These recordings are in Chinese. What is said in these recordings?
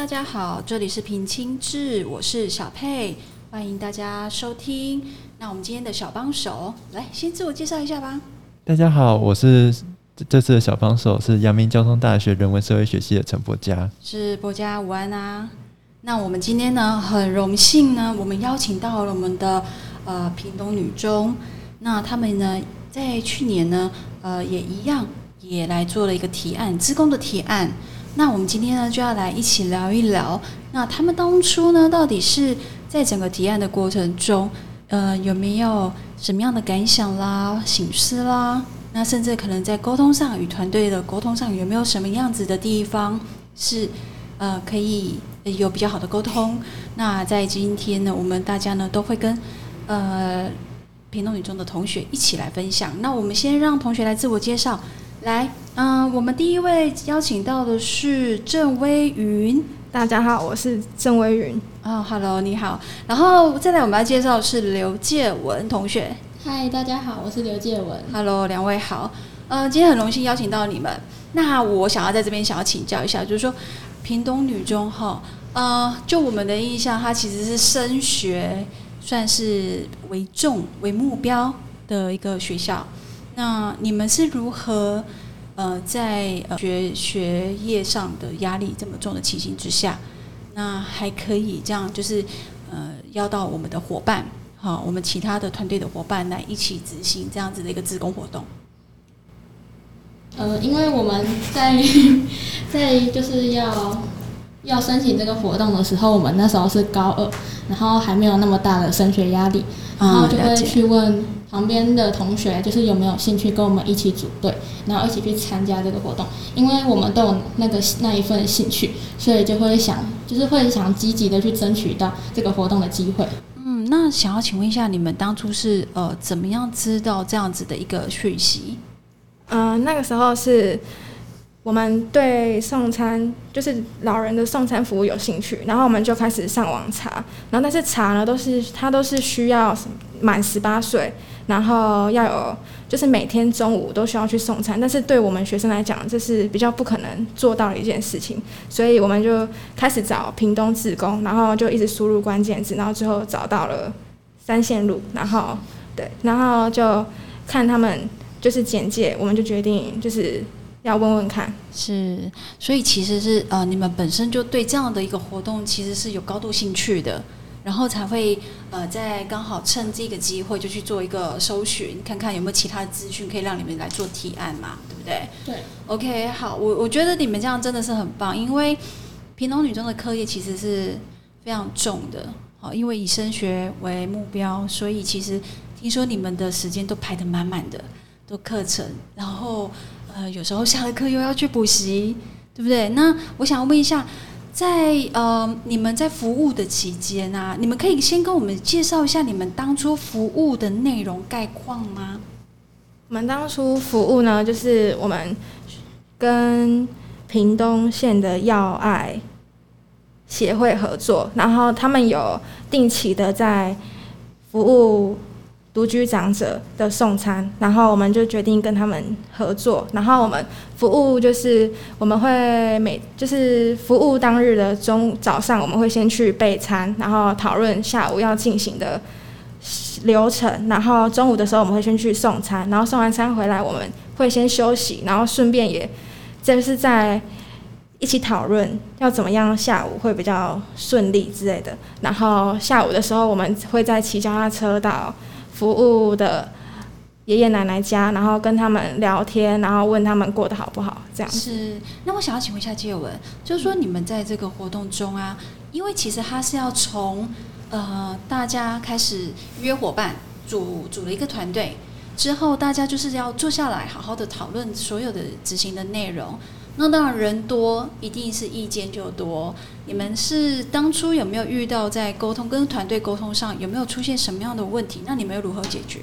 大家好，这里是平清志，我是小佩，欢迎大家收听。那我们今天的小帮手，来先自我介绍一下吧。大家好，我是这次的小帮手，是阳明交通大学人文社会学系的陈博佳。是博佳，午安啊。那我们今天呢，很荣幸呢，我们邀请到了我们的呃屏东女中，那他们呢，在去年呢，呃，也一样，也来做了一个提案，职工的提案。那我们今天呢，就要来一起聊一聊，那他们当初呢，到底是在整个提案的过程中，呃，有没有什么样的感想啦、醒思啦？那甚至可能在沟通上与团队的沟通上，有没有什么样子的地方是呃可以有比较好的沟通？那在今天呢，我们大家呢都会跟呃屏东女中的同学一起来分享。那我们先让同学来自我介绍。来，嗯，我们第一位邀请到的是郑威云。大家好，我是郑威云。哦，Hello，你好。然后再来，我们要介绍的是刘介文同学。嗨，大家好，我是刘介文。Hello，两位好。呃，今天很荣幸邀请到你们。那我想要在这边想要请教一下，就是说，屏东女中哈，呃，就我们的印象，它其实是升学算是为重为目标的一个学校。那你们是如何呃在学学业上的压力这么重的情形之下，那还可以这样就是呃邀到我们的伙伴，好，我们其他的团队的伙伴来一起执行这样子的一个自工活动。呃，因为我们在在就是要要申请这个活动的时候，我们那时候是高二，然后还没有那么大的升学压力，然后就会去问。旁边的同学就是有没有兴趣跟我们一起组队，然后一起去参加这个活动？因为我们都有那个那一份兴趣，所以就会想，就是会想积极的去争取到这个活动的机会。嗯，那想要请问一下，你们当初是呃怎么样知道这样子的一个讯息？嗯，那个时候是我们对送餐，就是老人的送餐服务有兴趣，然后我们就开始上网查，然后但是查呢都是他都是需要满十八岁。然后要有，就是每天中午都需要去送餐，但是对我们学生来讲，这是比较不可能做到的一件事情，所以我们就开始找屏东自工，然后就一直输入关键字，然后最后找到了三线路，然后对，然后就看他们就是简介，我们就决定就是要问问看，是，所以其实是呃，你们本身就对这样的一个活动其实是有高度兴趣的。然后才会呃，在刚好趁这个机会就去做一个搜寻，看看有没有其他资讯可以让你们来做提案嘛，对不对？对。OK，好，我我觉得你们这样真的是很棒，因为平农女中的课业其实是非常重的，好，因为以升学为目标，所以其实听说你们的时间都排得满满的，都课程，然后呃，有时候下了课又要去补习，对不对？那我想问一下。在呃，你们在服务的期间啊，你们可以先跟我们介绍一下你们当初服务的内容概况吗？我们当初服务呢，就是我们跟屏东县的药爱协会合作，然后他们有定期的在服务。独居长者的送餐，然后我们就决定跟他们合作。然后我们服务就是我们会每就是服务当日的中早上，我们会先去备餐，然后讨论下午要进行的流程。然后中午的时候我们会先去送餐，然后送完餐回来我们会先休息，然后顺便也就是在一起讨论要怎么样下午会比较顺利之类的。然后下午的时候我们会再骑脚踏车到。服务的爷爷奶奶家，然后跟他们聊天，然后问他们过得好不好，这样是。那我想要请问一下介文，就是说你们在这个活动中啊，因为其实他是要从呃大家开始约伙伴组组了一个团队之后，大家就是要坐下来好好的讨论所有的执行的内容。那当然人多，一定是意见就多。你们是当初有没有遇到在沟通跟团队沟通上有没有出现什么样的问题？那你们又如何解决？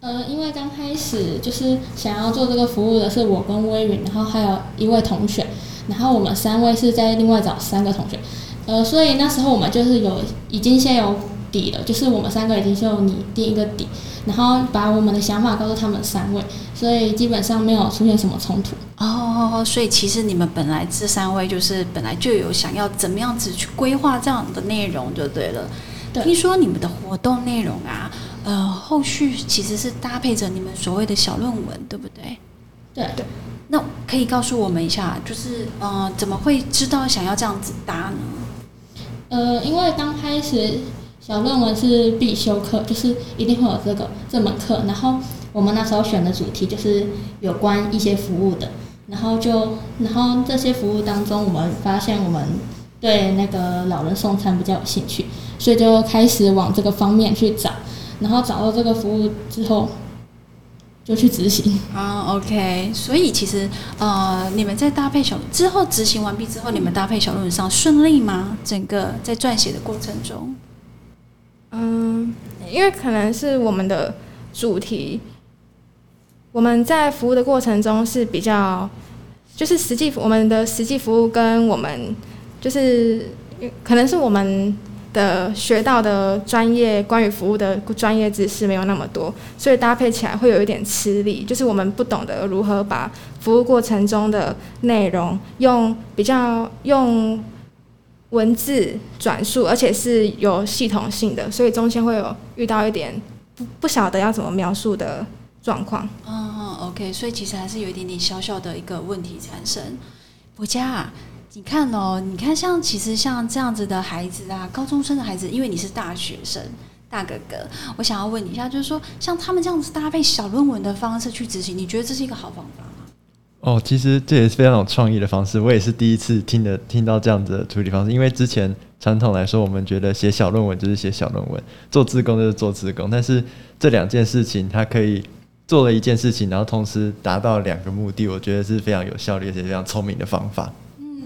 呃，因为刚开始就是想要做这个服务的是我跟微云，然后还有一位同学，然后我们三位是在另外找三个同学。呃，所以那时候我们就是有已经先有。底了，就是我们三个已经是有拟定一个底，然后把我们的想法告诉他们三位，所以基本上没有出现什么冲突。哦，所以其实你们本来这三位就是本来就有想要怎么样子去规划这样的内容就对了。对听说你们的活动内容啊，呃，后续其实是搭配着你们所谓的小论文，对不对？对对，那可以告诉我们一下，就是呃，怎么会知道想要这样子搭呢？呃，因为刚开始小论文是必修课，就是一定会有这个这门课，然后我们那时候选的主题就是有关一些服务的，然后就然后这些服务当中，我们发现我们对那个老人送餐比较有兴趣，所以就开始往这个方面去找，然后找到这个服务之后，就去执行。啊，OK，所以其实呃，你们在搭配小之后执行完毕之后，你们搭配小论文上顺利吗？整个在撰写的过程中，嗯，因为可能是我们的主题，我们在服务的过程中是比较，就是实际我们的实际服务跟我们就是可能是我们的学到的专业关于服务的专业知识没有那么多，所以搭配起来会有一点吃力，就是我们不懂得如何把服务过程中的内容用比较用。文字转述，而且是有系统性的，所以中间会有遇到一点不不晓得要怎么描述的状况。嗯，OK，所以其实还是有一点点小小的一个问题产生。博佳啊，你看哦，你看像其实像这样子的孩子啊，高中生的孩子，因为你是大学生。大哥哥，我想要问你一下，就是说，像他们这样子搭配小论文的方式去执行，你觉得这是一个好方法？哦，其实这也是非常有创意的方式，我也是第一次听的听到这样子的处理方式。因为之前传统来说，我们觉得写小论文就是写小论文，做自工就是做自工，但是这两件事情它可以做了一件事情，然后同时达到两个目的，我觉得是非常有效率而且非常聪明的方法。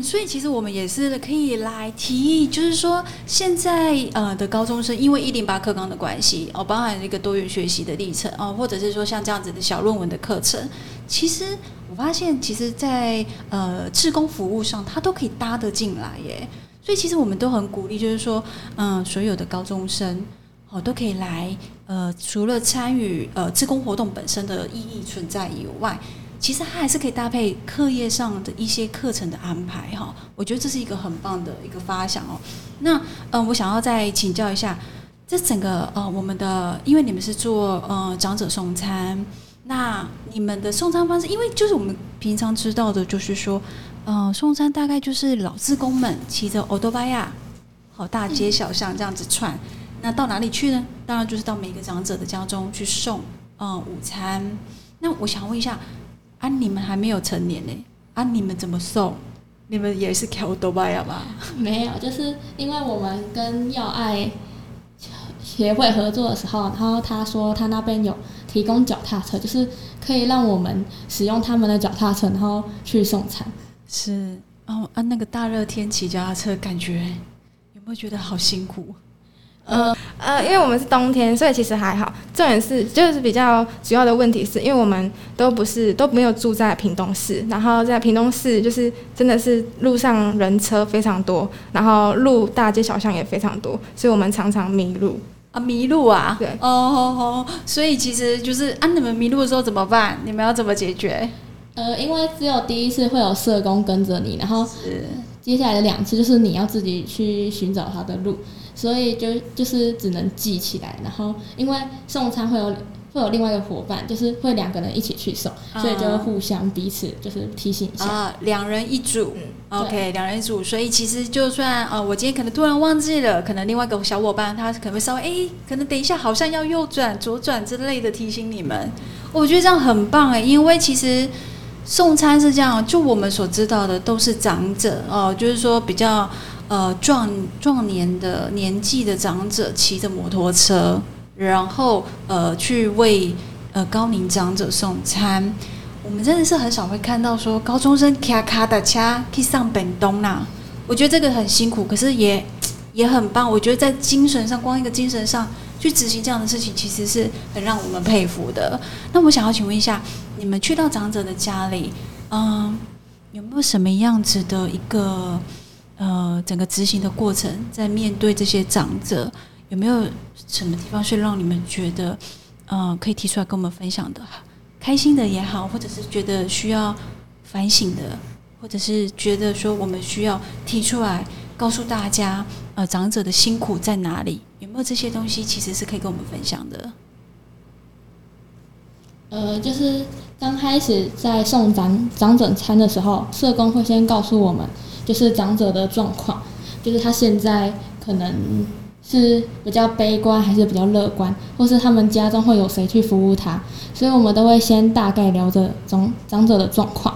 所以其实我们也是可以来提议，就是说现在呃的高中生，因为一零八课纲的关系哦，包含一个多元学习的历程哦，或者是说像这样子的小论文的课程，其实我发现，其实，在呃志工服务上，它都可以搭得进来耶。所以其实我们都很鼓励，就是说，嗯，所有的高中生哦都可以来，呃，除了参与呃志工活动本身的意义存在以外。其实它还是可以搭配课业上的一些课程的安排哈，我觉得这是一个很棒的一个发想哦。那嗯，我想要再请教一下，这整个呃我们的，因为你们是做呃长者送餐，那你们的送餐方式，因为就是我们平常知道的，就是说，呃，送餐大概就是老职工们骑着欧多巴亚，好大街小巷这样子串，那到哪里去呢？当然就是到每个长者的家中去送嗯午餐。那我想问一下。啊，你们还没有成年呢，啊，你们怎么送？你们也是开多巴呀吗？没有，就是因为我们跟要爱协会合作的时候，然后他说他那边有提供脚踏车，就是可以让我们使用他们的脚踏车，然后去送餐。是哦，啊，那个大热天骑脚踏车，感觉有没有觉得好辛苦？呃呃，因为我们是冬天，所以其实还好。重点是，就是比较主要的问题是，因为我们都不是都没有住在屏东市，然后在屏东市就是真的是路上人车非常多，然后路大街小巷也非常多，所以我们常常迷路啊，迷路啊。对，哦哦哦，所以其实就是啊，你们迷路的时候怎么办？你们要怎么解决？呃，因为只有第一次会有社工跟着你，然后接下来的两次就是你要自己去寻找他的路。所以就就是只能记起来，然后因为送餐会有会有另外一个伙伴，就是会两个人一起去送，所以就会互相彼此就是提醒一下。啊，两人一组，OK，两人一组。所以其实就算呃，我今天可能突然忘记了，可能另外一个小伙伴他可能会稍微哎，可能等一下好像要右转、左转之类的提醒你们。我觉得这样很棒哎，因为其实送餐是这样，就我们所知道的都是长者哦，就是说比较。呃，壮壮年的年纪的长者骑着摩托车，然后呃去为呃高龄长者送餐。我们真的是很少会看到说高中生咔咔的掐去上本东啦。我觉得这个很辛苦，可是也也很棒。我觉得在精神上，光一个精神上去执行这样的事情，其实是很让我们佩服的。那我想要请问一下，你们去到长者的家里，嗯，有没有什么样子的一个？呃，整个执行的过程，在面对这些长者，有没有什么地方是让你们觉得，呃，可以提出来跟我们分享的？开心的也好，或者是觉得需要反省的，或者是觉得说我们需要提出来告诉大家，呃，长者的辛苦在哪里？有没有这些东西其实是可以跟我们分享的？呃，就是刚开始在送长长者餐的时候，社工会先告诉我们，就是长者的状况，就是他现在可能是比较悲观，还是比较乐观，或是他们家中会有谁去服务他，所以我们都会先大概聊着长长者的状况。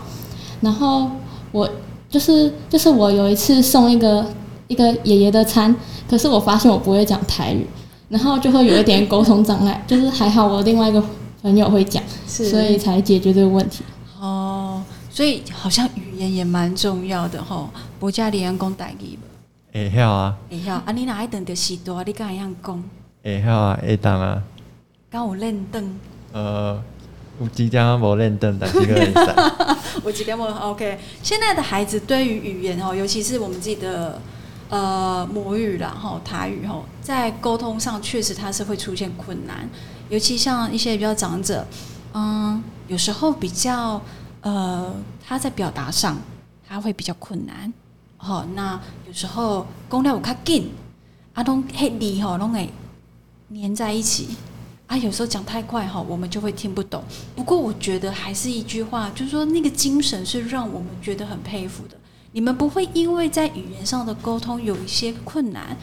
然后我就是就是我有一次送一个一个爷爷的餐，可是我发现我不会讲台语，然后就会有一点沟通障碍，就是还好我另外一个。朋友会讲，所以才解决这个问题。哦，所以好像语言也蛮重要的吼。博家里人讲台语无？会晓啊，会晓。啊，你哪一等着时多？你敢会样讲？会晓啊，会当啊。刚有练凳。呃，有几点无练凳，但是个会使。我几点无 OK。现在的孩子对于语言哦，尤其是我们自己的呃母语啦吼，台语吼，在沟通上确实它是会出现困难。尤其像一些比较长者，嗯，有时候比较呃，他在表达上他会比较困难，好，那有时候讲了有较紧，啊，拢黑字吼，拢会粘在一起，啊，有时候讲太快哈，我们就会听不懂。不过我觉得还是一句话，就是说那个精神是让我们觉得很佩服的。你们不会因为在语言上的沟通有一些困难。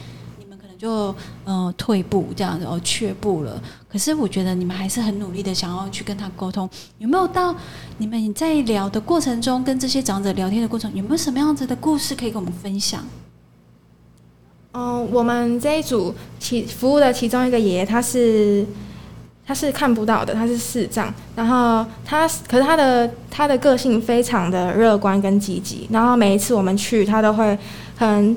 就呃退步这样子哦却步了，可是我觉得你们还是很努力的想要去跟他沟通，有没有到你们在聊的过程中跟这些长者聊天的过程，有没有什么样子的故事可以跟我们分享？嗯，我们这一组其服务的其中一个爷爷，他是他是看不到的，他是视障，然后他可是他的他的个性非常的乐观跟积极，然后每一次我们去，他都会很。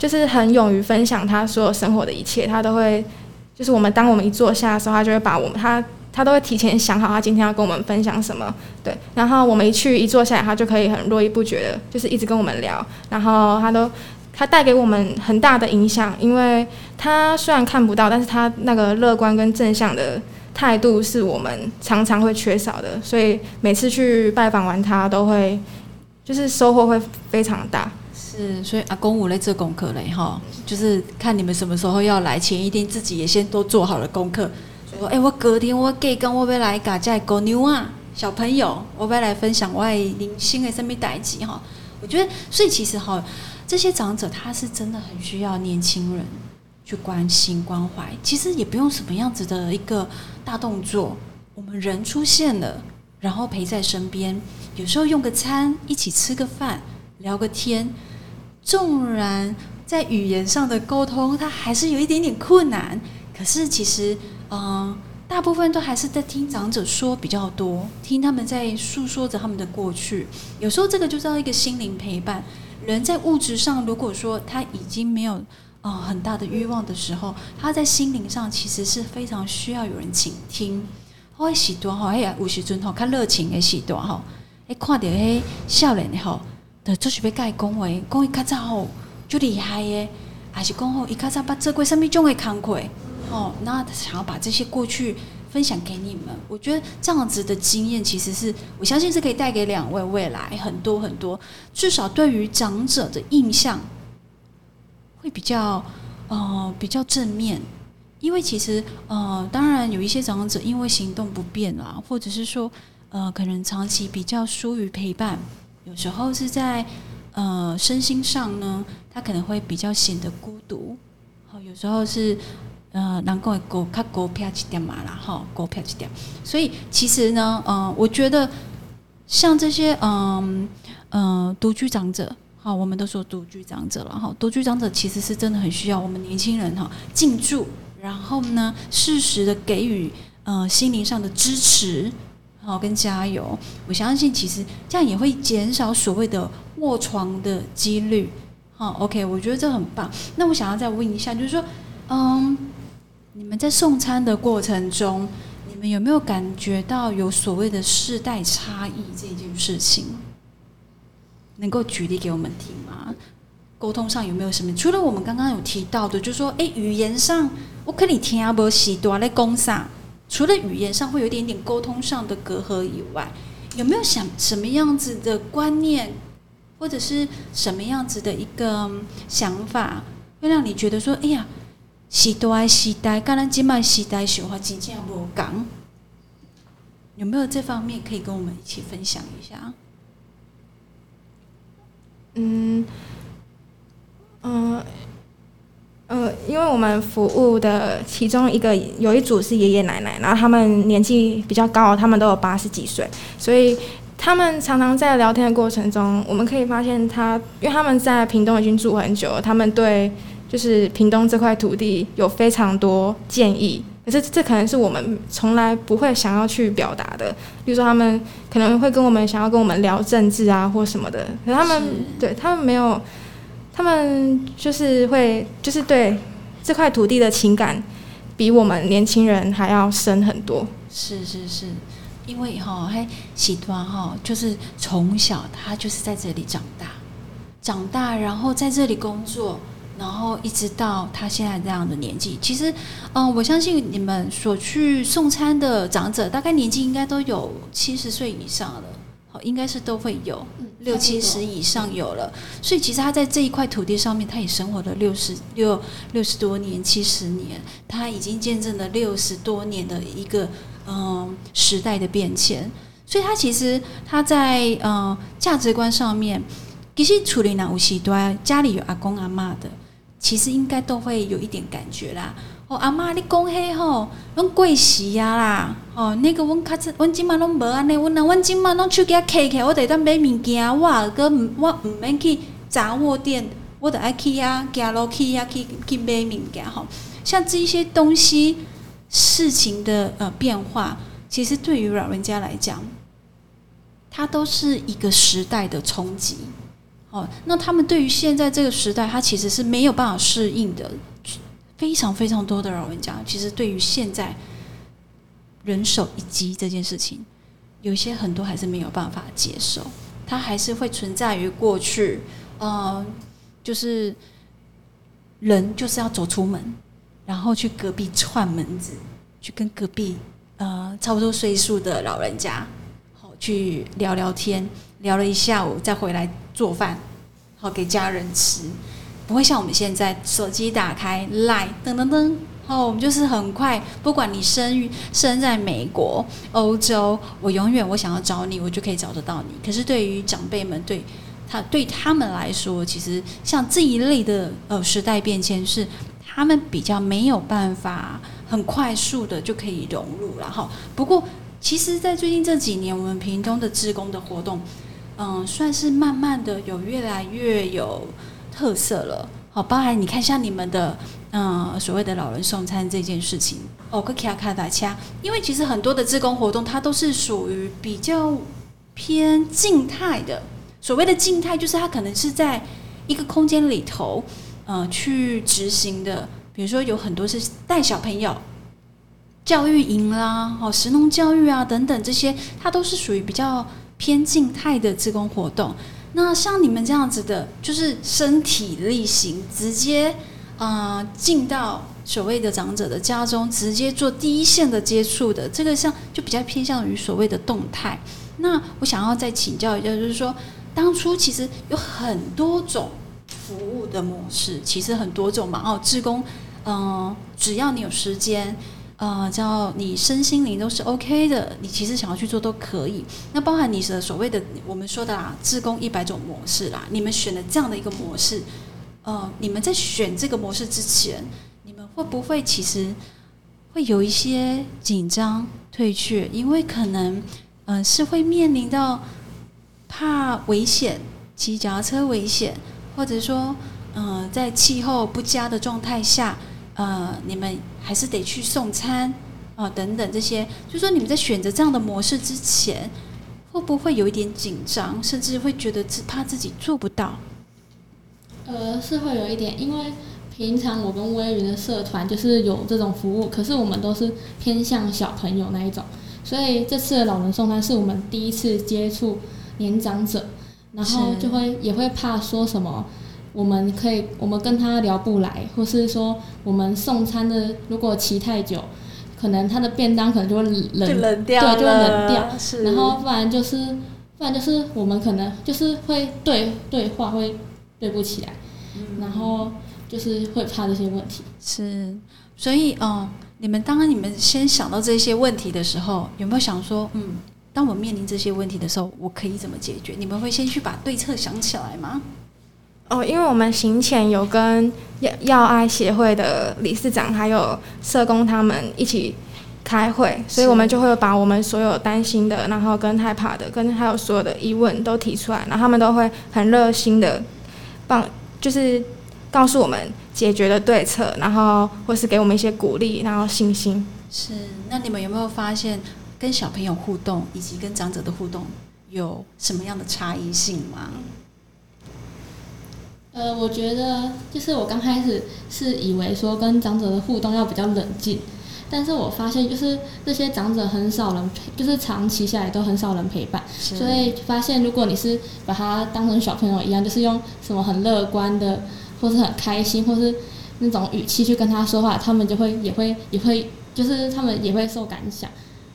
就是很勇于分享他所有生活的一切，他都会，就是我们当我们一坐下的时候，他就会把我们他他都会提前想好他今天要跟我们分享什么，对，然后我们一去一坐下来，他就可以很络绎不绝的，就是一直跟我们聊，然后他都他带给我们很大的影响，因为他虽然看不到，但是他那个乐观跟正向的态度是我们常常会缺少的，所以每次去拜访完他，都会就是收获会非常大。是，所以阿公我来做功课嘞哈，就是看你们什么时候要来，前一天自己也先都做好了功课。说，哎，我隔天我给跟我要来家在狗牛啊，小朋友，我要来分享我零星的生命代际哈。我觉得，所以其实哈，这些长者他是真的很需要年轻人去关心关怀。其实也不用什么样子的一个大动作，我们人出现了，然后陪在身边，有时候用个餐，一起吃个饭，聊个天。纵然在语言上的沟通，它还是有一点点困难。可是其实，嗯，大部分都还是在听长者说比较多，听他们在诉说着他们的过去。有时候这个就叫一个心灵陪伴。人在物质上，如果说他已经没有啊很大的欲望的时候，他在心灵上其实是非常需要有人倾听。好喜多哈，哎呀，五十尊吼，看热情的喜多哈，哎，看到迄少年的吼。的就是要甲伊讲话，讲伊较早吼就厉害耶，还是讲吼伊较早把做过什么种的工课，哦，那想要把这些过去分享给你们，我觉得这样子的经验其实是我相信是可以带给两位未来很多很多，至少对于长者的印象会比较呃比较正面，因为其实呃当然有一些长者因为行动不便啦，或者是说呃可能长期比较疏于陪伴。有时候是在呃身心上呢，他可能会比较显得孤独。好，有时候是呃能够狗看狗票一点嘛啦，哈，狗票一点。所以其实呢，嗯，我觉得像这些嗯嗯独居长者，好，我们都说独居长者了哈。独居长者其实是真的很需要我们年轻人哈进驻，然后呢适时的给予呃心灵上的支持。好，跟加油，我相信其实这样也会减少所谓的卧床的几率。好，OK，我觉得这很棒。那我想要再问一下，就是说，嗯，你们在送餐的过程中，你们有没有感觉到有所谓的世代差异这件事情？能够举例给我们听吗？沟通上有没有什么？除了我们刚刚有提到的，就是说，哎，语言上我可以听阿伯西多在攻上，除了语言上会有一点点沟通上的隔阂以外，有没有想什么样子的观念，或者是什么样子的一个想法，会让你觉得说，哎呀，时代时代，跟咱今麦时代说话真正无讲。有没有这方面可以跟我们一起分享一下？嗯，嗯，呃，因为我们服务的其中一个有一组是爷爷奶奶，然后他们年纪比较高，他们都有八十几岁，所以他们常常在聊天的过程中，我们可以发现他，因为他们在屏东已经住很久，他们对就是屏东这块土地有非常多建议。可是这可能是我们从来不会想要去表达的，比如说他们可能会跟我们想要跟我们聊政治啊或什么的，可他们对他们没有，他们就是会就是对这块土地的情感比我们年轻人还要深很多。是是是，因为哈还喜端哈就是从小他就是在这里长大，长大然后在这里工作。然后一直到他现在这样的年纪，其实，嗯，我相信你们所去送餐的长者，大概年纪应该都有七十岁以上了，好，应该是都会有六七十以上有了。所以其实他在这一块土地上面，他也生活了六十六六十多年、七十年，他已经见证了六十多年的一个嗯时代的变迁。所以他其实他在嗯价值观上面，其实处理哪无西端家里有阿公阿妈的。其实应该都会有一点感觉啦。哦，阿妈，你讲迄吼，拢过时啊啦。哦，那个阮较早，阮即马拢无安尼。阮若阮即马拢手机啊开起，我得当买物件，我个我毋免去杂货店，我得爱去啊，行路去啊，去去买物件吼。像这些东西事情的呃变化，其实对于老人家来讲，它都是一个时代的冲击。哦，那他们对于现在这个时代，他其实是没有办法适应的。非常非常多的老人家，其实对于现在人手一机这件事情，有些很多还是没有办法接受。它还是会存在于过去，呃，就是人就是要走出门，然后去隔壁串门子，去跟隔壁呃差不多岁数的老人家，好去聊聊天。聊了一下午，再回来做饭，好给家人吃，不会像我们现在手机打开来噔噔噔，好，我们就是很快，不管你生于生在美国、欧洲，我永远我想要找你，我就可以找得到你。可是对于长辈们，对他对他们来说，其实像这一类的呃时代变迁，是他们比较没有办法很快速的就可以融入了哈。不过，其实，在最近这几年，我们屏东的职工的活动。嗯，算是慢慢的有越来越有特色了。好，包含你看像你们的嗯所谓的老人送餐这件事情，哦，跟卡卡达恰，因为其实很多的自工活动，它都是属于比较偏静态的。所谓的静态，就是它可能是在一个空间里头，呃，去执行的。比如说有很多是带小朋友教育营啦，哦，神农教育啊等等这些，它都是属于比较。偏静态的自工活动，那像你们这样子的，就是身体力行，直接啊进到所谓的长者的家中，直接做第一线的接触的，这个像就比较偏向于所谓的动态。那我想要再请教一下，就是说，当初其实有很多种服务的模式，其实很多种嘛。哦，志工，嗯，只要你有时间。呃，叫你身心灵都是 OK 的，你其实想要去做都可以。那包含你的所谓的我们说的啦，自工一百种模式啦，你们选的这样的一个模式，呃，你们在选这个模式之前，你们会不会其实会有一些紧张退却？因为可能，嗯，是会面临到怕危险，骑脚踏车危险，或者说，嗯，在气候不佳的状态下。呃，你们还是得去送餐啊，等等这些，就说你们在选择这样的模式之前，会不会有一点紧张，甚至会觉得自怕自己做不到？呃，是会有一点，因为平常我跟微云的社团就是有这种服务，可是我们都是偏向小朋友那一种，所以这次的老人送餐是我们第一次接触年长者，然后就会也会怕说什么。我们可以我们跟他聊不来，或是说我们送餐的如果骑太久，可能他的便当可能就会冷冷掉，对，就会冷掉。是，然后不然就是，不然就是我们可能就是会对对话会对不起来，然后就是会怕这些问题。是，所以哦，你们当你们先想到这些问题的时候，有没有想说，嗯，当我面临这些问题的时候，我可以怎么解决？你们会先去把对策想起来吗？哦，因为我们行前有跟药药爱协会的理事长还有社工他们一起开会，所以我们就会把我们所有担心的，然后跟害怕的，跟还有所有的疑问都提出来，然后他们都会很热心的帮，就是告诉我们解决的对策，然后或是给我们一些鼓励，然后信心。是，那你们有没有发现跟小朋友互动以及跟长者的互动有什么样的差异性吗？呃，我觉得就是我刚开始是以为说跟长者的互动要比较冷静，但是我发现就是这些长者很少人陪，就是长期下来都很少人陪伴，所以发现如果你是把他当成小朋友一样，就是用什么很乐观的，或是很开心，或是那种语气去跟他说话，他们就会也会也会就是他们也会受感想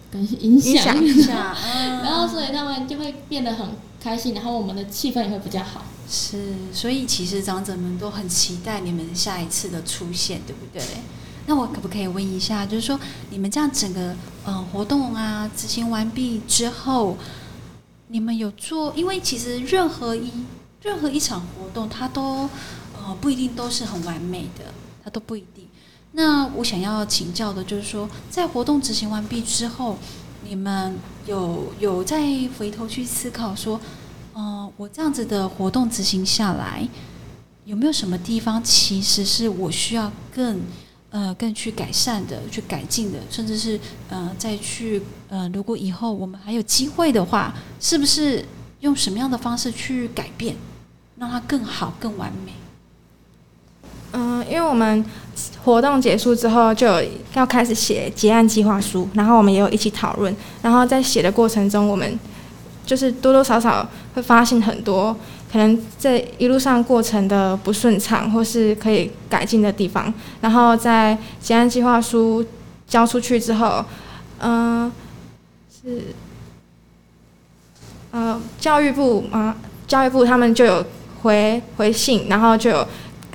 跟影响，然后所以他们就会变得很开心，然后我们的气氛也会比较好。是，所以其实长者们都很期待你们下一次的出现，对不对？那我可不可以问一下，就是说你们这样整个嗯活动啊执行完毕之后，你们有做？因为其实任何一任何一场活动，它都呃不一定都是很完美的，它都不一定。那我想要请教的就是说，在活动执行完毕之后，你们有有再回头去思考说？嗯，我这样子的活动执行下来，有没有什么地方其实是我需要更呃更去改善的、去改进的，甚至是呃再去呃，如果以后我们还有机会的话，是不是用什么样的方式去改变，让它更好、更完美？嗯，因为我们活动结束之后就要开始写结案计划书，然后我们也有一起讨论，然后在写的过程中，我们。就是多多少少会发现很多可能在一路上过程的不顺畅，或是可以改进的地方。然后在结案计划书交出去之后，嗯，是呃教育部啊，教育部他们就有回回信，然后就有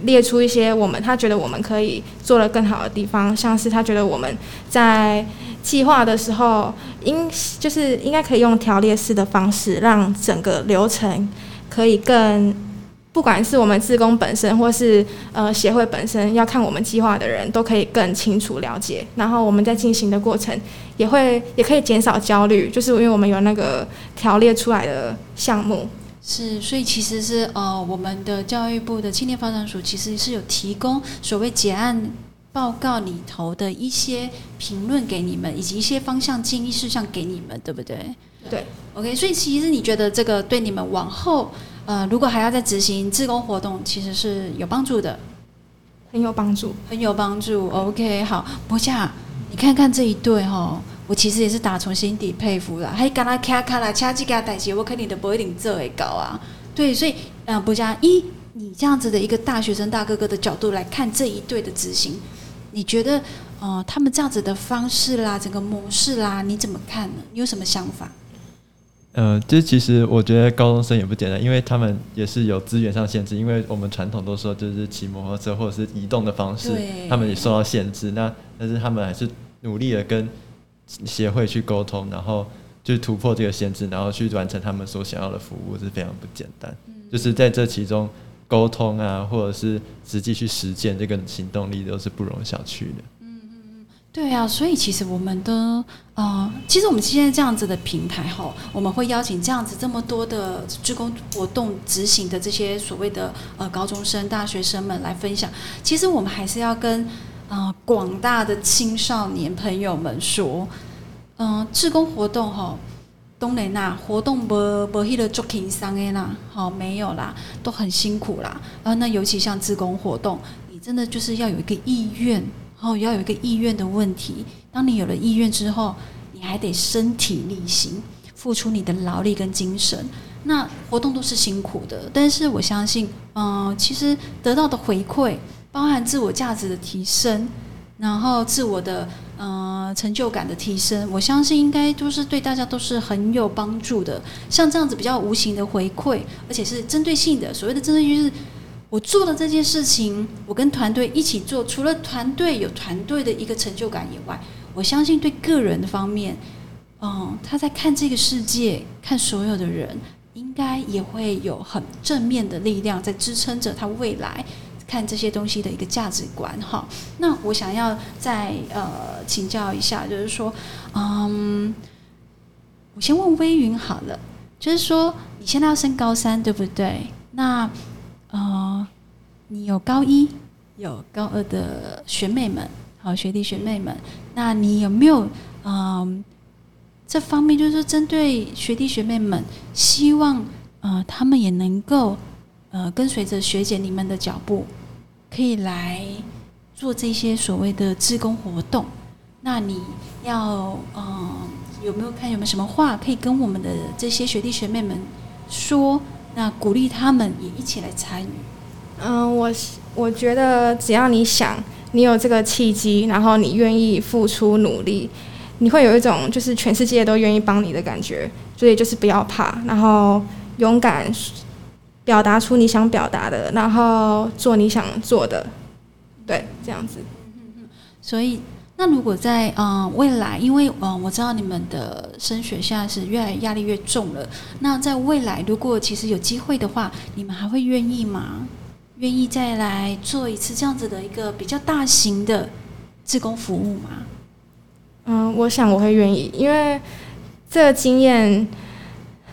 列出一些我们他觉得我们可以做的更好的地方，像是他觉得我们在。计划的时候，应就是应该可以用条列式的方式，让整个流程可以更，不管是我们自工本身，或是呃协会本身，要看我们计划的人都可以更清楚了解。然后我们在进行的过程，也会也可以减少焦虑，就是因为我们有那个条列出来的项目。是，所以其实是呃，我们的教育部的青年发展署其实是有提供所谓结案。报告里头的一些评论给你们，以及一些方向建议事项给你们，对不对？对，OK。所以其实你觉得这个对你们往后，呃，如果还要再执行自工活动，其实是有帮助的，很有帮助，很有帮助。OK，好，博夏，你看看这一对哈，我其实也是打从心底佩服了。还跟他卡卡啦，掐几给他带起，我肯定都不会领这会高啊。对，所以，嗯，博佳，一你这样子的一个大学生大哥哥的角度来看这一对的执行。你觉得，呃，他们这样子的方式啦，整个模式啦，你怎么看呢？你有什么想法？呃，这其实我觉得高中生也不简单，因为他们也是有资源上限制。因为我们传统都说就是骑摩托车或者是移动的方式，他们也受到限制。那但是他们还是努力的跟协会去沟通，然后就突破这个限制，然后去完成他们所想要的服务，是非常不简单。就是在这其中。沟通啊，或者是实际去实践这个行动力，都是不容小觑的。嗯嗯嗯，对啊，所以其实我们的呃，其实我们现在这样子的平台哈，我们会邀请这样子这么多的职工活动执行的这些所谓的呃高中生、大学生们来分享。其实我们还是要跟呃广大的青少年朋友们说，嗯，志工活动哈。东雷娜，活动不不迄个做轻松的啦，好没有啦，都很辛苦啦。啊，那尤其像自工活动，你真的就是要有一个意愿，哦，要有一个意愿的问题。当你有了意愿之后，你还得身体力行，付出你的劳力跟精神。那活动都是辛苦的，但是我相信，嗯，其实得到的回馈，包含自我价值的提升，然后自我的呃成就感的提升，我相信应该都是对大家都是很有帮助的。像这样子比较无形的回馈，而且是针对性的，所谓的针对性就是我做了这件事情，我跟团队一起做，除了团队有团队的一个成就感以外，我相信对个人的方面，嗯，他在看这个世界，看所有的人。应该也会有很正面的力量在支撑着他未来看这些东西的一个价值观哈。那我想要再呃请教一下，就是说，嗯，我先问微云好了，就是说你现在要升高三对不对？那呃，你有高一有高二的学妹们，好学弟学妹们，那你有没有嗯？这方面就是针对学弟学妹们，希望呃他们也能够呃跟随着学姐你们的脚步，可以来做这些所谓的志工活动。那你要呃有没有看有没有什么话可以跟我们的这些学弟学妹们说？那鼓励他们也一起来参与。嗯，我我觉得只要你想，你有这个契机，然后你愿意付出努力。你会有一种就是全世界都愿意帮你的感觉，所以就是不要怕，然后勇敢表达出你想表达的，然后做你想做的，对，这样子。所以，那如果在嗯未来，因为嗯我知道你们的升学现在是越来压力越重了，那在未来如果其实有机会的话，你们还会愿意吗？愿意再来做一次这样子的一个比较大型的志工服务吗？嗯，我想我会愿意，因为这个经验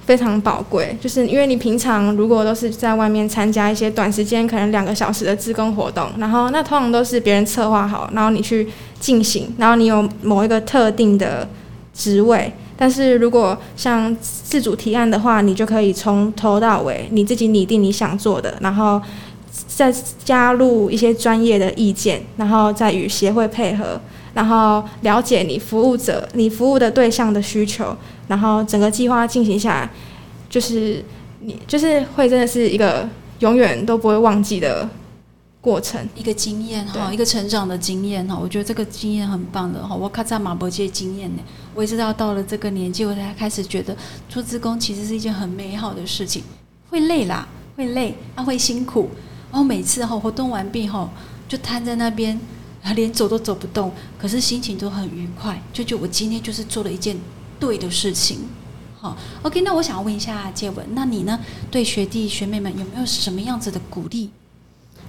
非常宝贵。就是因为你平常如果都是在外面参加一些短时间，可能两个小时的自工活动，然后那通常都是别人策划好，然后你去进行，然后你有某一个特定的职位。但是如果像自主提案的话，你就可以从头到尾你自己拟定你想做的，然后再加入一些专业的意见，然后再与协会配合。然后了解你服务者、你服务的对象的需求，然后整个计划进行下来，就是你就是会真的是一个永远都不会忘记的过程，一个经验哈，一个成长的经验哈。我觉得这个经验很棒的哈。我卡在马博界经验呢，我也知道到了这个年纪，我才开始觉得做职工其实是一件很美好的事情。会累啦，会累，啊会辛苦，然后每次哈活动完毕后就瘫在那边。他连走都走不动，可是心情都很愉快，就就我今天就是做了一件对的事情。好，OK，那我想问一下杰文，那你呢？对学弟学妹们有没有什么样子的鼓励？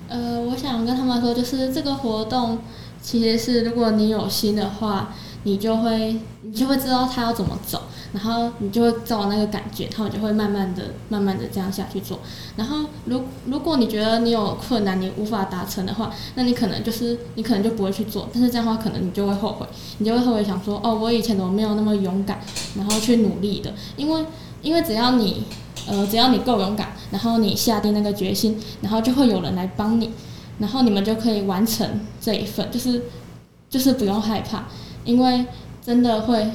呃，我想跟他们说，就是这个活动其实是如果你有心的话。你就会，你就会知道他要怎么走，然后你就会照那个感觉，然后你就会慢慢的、慢慢的这样下去做。然后，如如果你觉得你有困难，你无法达成的话，那你可能就是你可能就不会去做。但是这样的话，可能你就会后悔，你就会后悔想说，哦，我以前怎么没有那么勇敢，然后去努力的？因为，因为只要你，呃，只要你够勇敢，然后你下定那个决心，然后就会有人来帮你，然后你们就可以完成这一份，就是，就是不用害怕。因为真的会，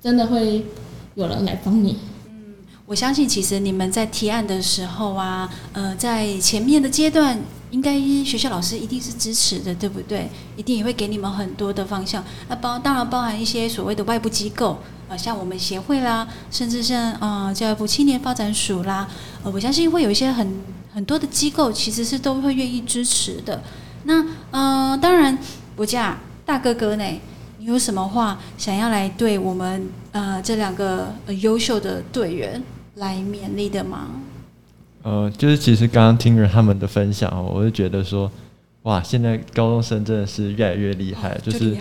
真的会有人来帮你。嗯，我相信其实你们在提案的时候啊，呃，在前面的阶段，应该学校老师一定是支持的，对不对？一定也会给你们很多的方向。那包当然包含一些所谓的外部机构，呃，像我们协会啦，甚至像呃教育部青年发展署啦，呃，我相信会有一些很很多的机构，其实是都会愿意支持的。那呃，当然，我家大哥哥呢？你有什么话想要来对我们呃这两个优秀的队员来勉励的吗？呃，就是其实刚刚听了他们的分享哦，我就觉得说，哇，现在高中生真的是越来越厉害，就是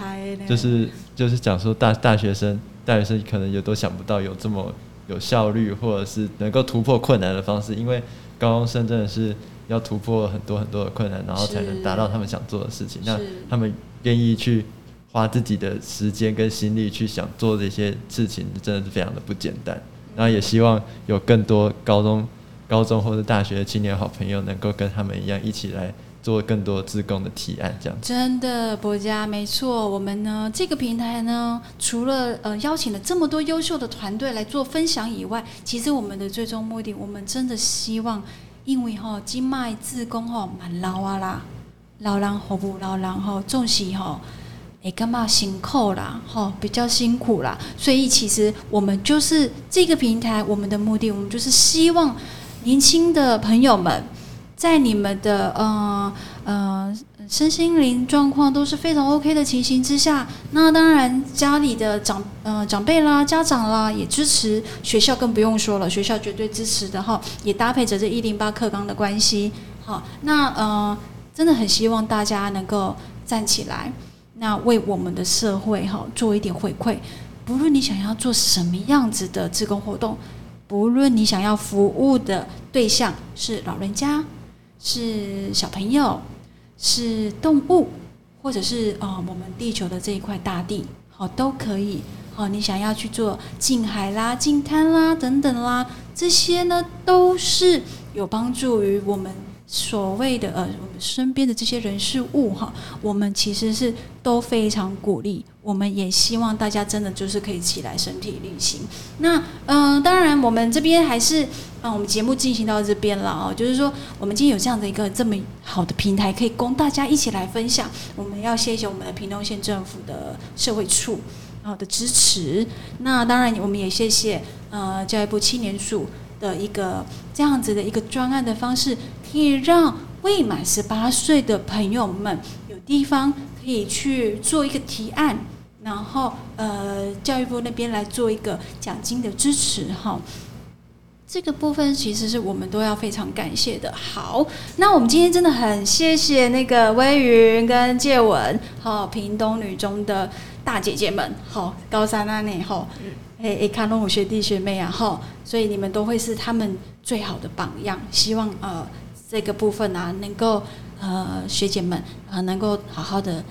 就是就是讲说大大学生大学生可能也都想不到有这么有效率或者是能够突破困难的方式，因为高中生真的是要突破很多很多的困难，然后才能达到他们想做的事情。那他们愿意去。花自己的时间跟心力去想做这些事情，真的是非常的不简单。然后也希望有更多高中、高中或者大学的青年好朋友，能够跟他们一样，一起来做更多自贡的提案，这样真的，博家没错。我们呢，这个平台呢，除了呃邀请了这么多优秀的团队来做分享以外，其实我们的最终目的，我们真的希望，因为哈金麦自贡哈蛮老啊啦，老人服务老人吼，重视哈。哎，干嘛辛苦啦？哈，比较辛苦啦。所以其实我们就是这个平台，我们的目的，我们就是希望年轻的朋友们，在你们的呃呃身心灵状况都是非常 OK 的情形之下，那当然家里的长呃长辈啦、家长啦也支持，学校更不用说了，学校绝对支持的哈。也搭配着这一零八课纲的关系，好，那呃真的很希望大家能够站起来。那为我们的社会哈做一点回馈，不论你想要做什么样子的志工活动，不论你想要服务的对象是老人家、是小朋友、是动物，或者是啊我们地球的这一块大地，好都可以。好，你想要去做近海啦、近滩啦等等啦，这些呢都是有帮助于我们。所谓的呃，我们身边的这些人事物哈，我们其实是都非常鼓励，我们也希望大家真的就是可以起来身体力行。那嗯，当然我们这边还是啊，我们节目进行到这边了啊，就是说我们今天有这样的一个这么好的平台，可以供大家一起来分享。我们要谢谢我们的屏东县政府的社会处啊的支持。那当然我们也谢谢呃教育部青年署的一个这样子的一个专案的方式。可以让未满十八岁的朋友们有地方可以去做一个提案，然后呃，教育部那边来做一个奖金的支持哈。这个部分其实是我们都要非常感谢的。好，那我们今天真的很谢谢那个微云跟介文，好，屏东女中的大姐姐们，好，高三那年后，诶诶，看龙我学弟学妹啊，哈，所以你们都会是他们最好的榜样。希望呃。这个部分啊，能够呃学姐们啊，能够好好的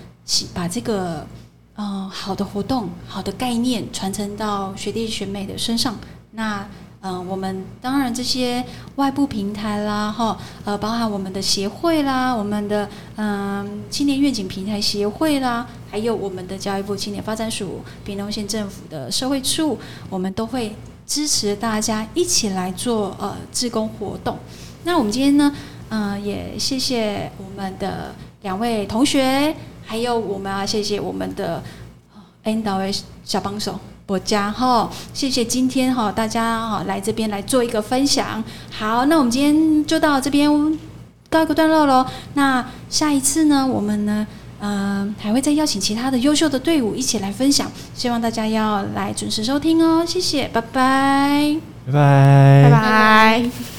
把这个嗯好的活动、好的概念传承到学弟学妹的身上。那嗯，我们当然这些外部平台啦，哈，呃，包含我们的协会啦，我们的嗯青年愿景平台协会啦，还有我们的教育部青年发展署、屏东县政府的社会处，我们都会支持大家一起来做呃志工活动。那我们今天呢，嗯，也谢谢我们的两位同学，还有我们啊谢谢我们的 N 导位小帮手博嘉哈，谢谢今天哈大家哈来这边来做一个分享。好，那我们今天就到这边告一个段落喽。那下一次呢，我们呢，嗯，还会再邀请其他的优秀的队伍一起来分享，希望大家要来准时收听哦。谢谢，拜拜，拜拜，拜拜。